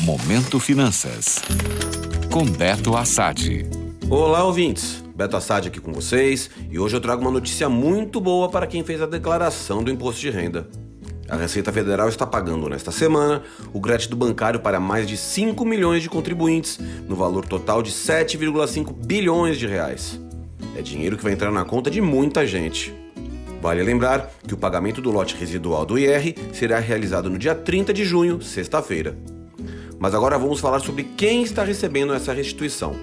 Momento Finanças. Com Beto Assad. Olá, ouvintes. Beto Assad aqui com vocês e hoje eu trago uma notícia muito boa para quem fez a declaração do imposto de renda. A Receita Federal está pagando nesta semana o crédito bancário para mais de 5 milhões de contribuintes, no valor total de 7,5 bilhões de reais. É dinheiro que vai entrar na conta de muita gente. Vale lembrar que o pagamento do lote residual do IR será realizado no dia 30 de junho, sexta-feira. Mas agora vamos falar sobre quem está recebendo essa restituição.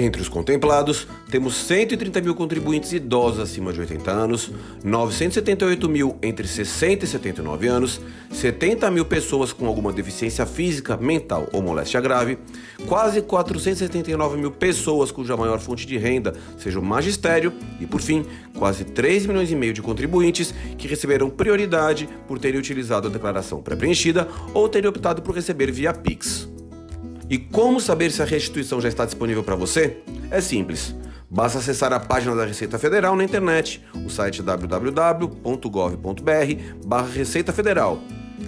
Entre os contemplados, temos 130 mil contribuintes idosos acima de 80 anos, 978 mil entre 60 e 79 anos, 70 mil pessoas com alguma deficiência física, mental ou moléstia grave, quase 479 mil pessoas cuja maior fonte de renda seja o magistério e, por fim, quase 3 milhões e meio de contribuintes que receberam prioridade por terem utilizado a declaração pré-preenchida ou terem optado por receber via Pix. E como saber se a restituição já está disponível para você? É simples. Basta acessar a página da Receita Federal na internet, o site www.gov.br Receita Federal.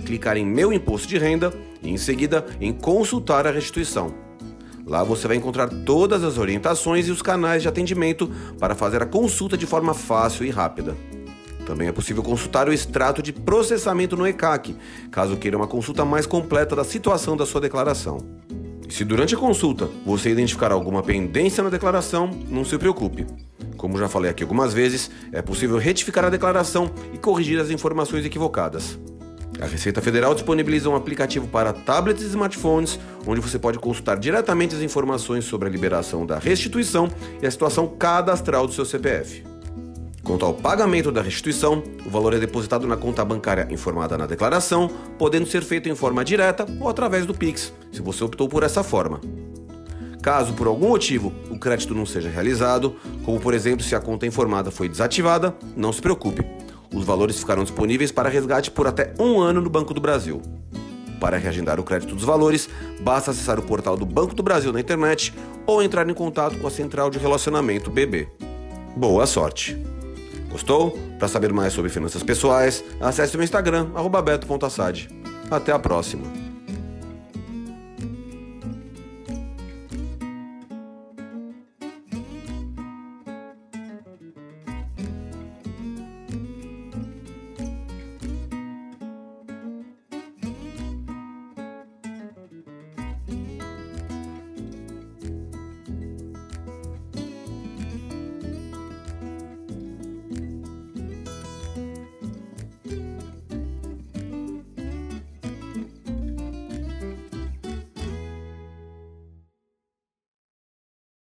Clicar em Meu Imposto de Renda e, em seguida, em Consultar a Restituição. Lá você vai encontrar todas as orientações e os canais de atendimento para fazer a consulta de forma fácil e rápida. Também é possível consultar o extrato de processamento no ECAC, caso queira uma consulta mais completa da situação da sua declaração. E se durante a consulta você identificar alguma pendência na declaração, não se preocupe. Como já falei aqui algumas vezes, é possível retificar a declaração e corrigir as informações equivocadas. A Receita Federal disponibiliza um aplicativo para tablets e smartphones, onde você pode consultar diretamente as informações sobre a liberação da restituição e a situação cadastral do seu CPF. Quanto ao pagamento da restituição, o valor é depositado na conta bancária informada na declaração, podendo ser feito em forma direta ou através do Pix, se você optou por essa forma. Caso por algum motivo o crédito não seja realizado, como por exemplo se a conta informada foi desativada, não se preocupe. Os valores ficarão disponíveis para resgate por até um ano no Banco do Brasil. Para reagendar o crédito dos valores, basta acessar o portal do Banco do Brasil na internet ou entrar em contato com a Central de Relacionamento BB. Boa sorte! Gostou? Para saber mais sobre finanças pessoais, acesse o Instagram, beto.assad. Até a próxima!